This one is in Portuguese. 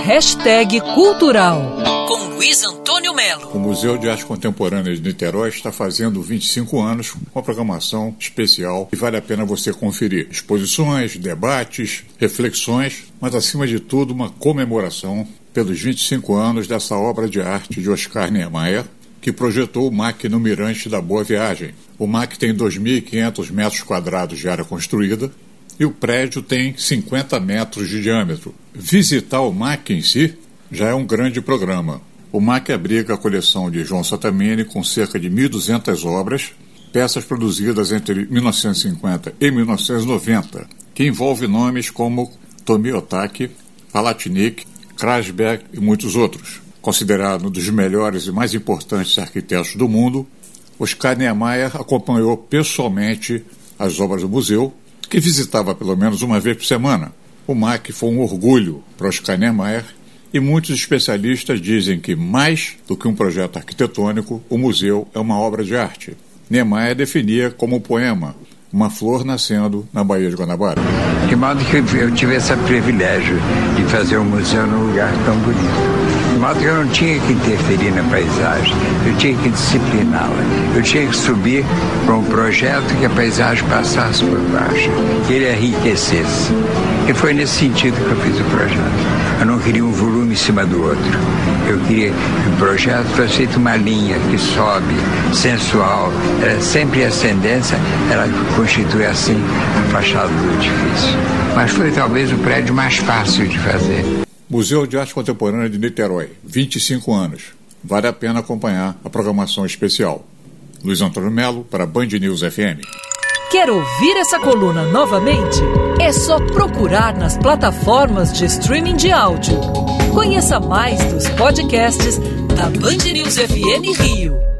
Hashtag Cultural com Luiz Antônio Melo. O Museu de Arte Contemporânea de Niterói está fazendo 25 anos com uma programação especial e vale a pena você conferir. Exposições, debates, reflexões, mas acima de tudo uma comemoração pelos 25 anos dessa obra de arte de Oscar Niemeyer, que projetou o MAC no Mirante da Boa Viagem. O MAC tem 2.500 metros quadrados de área construída e o prédio tem 50 metros de diâmetro. Visitar o MAC em si já é um grande programa. O MAC abriga a coleção de João Satamini com cerca de 1.200 obras, peças produzidas entre 1950 e 1990, que envolve nomes como Tomi Otaki, Palatnik, Krasberg e muitos outros. Considerado um dos melhores e mais importantes arquitetos do mundo, Oscar Niemeyer acompanhou pessoalmente as obras do museu, que visitava pelo menos uma vez por semana. O MAC foi um orgulho para Oscar Niemeyer e muitos especialistas dizem que, mais do que um projeto arquitetônico, o museu é uma obra de arte. Niemeyer definia como um poema, uma flor nascendo na Baía de Guanabara. De modo que eu tive esse privilégio de fazer um museu num lugar tão bonito. Modo eu não tinha que interferir na paisagem, eu tinha que discipliná-la. Eu tinha que subir para um projeto que a paisagem passasse por baixo, que ele enriquecesse. E foi nesse sentido que eu fiz o projeto. Eu não queria um volume em cima do outro. Eu queria que o projeto fosse feito uma linha que sobe, sensual, era sempre ascendência, ela constitui assim a fachada do edifício. Mas foi talvez o prédio mais fácil de fazer. Museu de Arte Contemporânea de Niterói, 25 anos. Vale a pena acompanhar a programação especial. Luiz Antônio Melo, para Band News FM. Quer ouvir essa coluna novamente? É só procurar nas plataformas de streaming de áudio. Conheça mais dos podcasts da Band News FM Rio.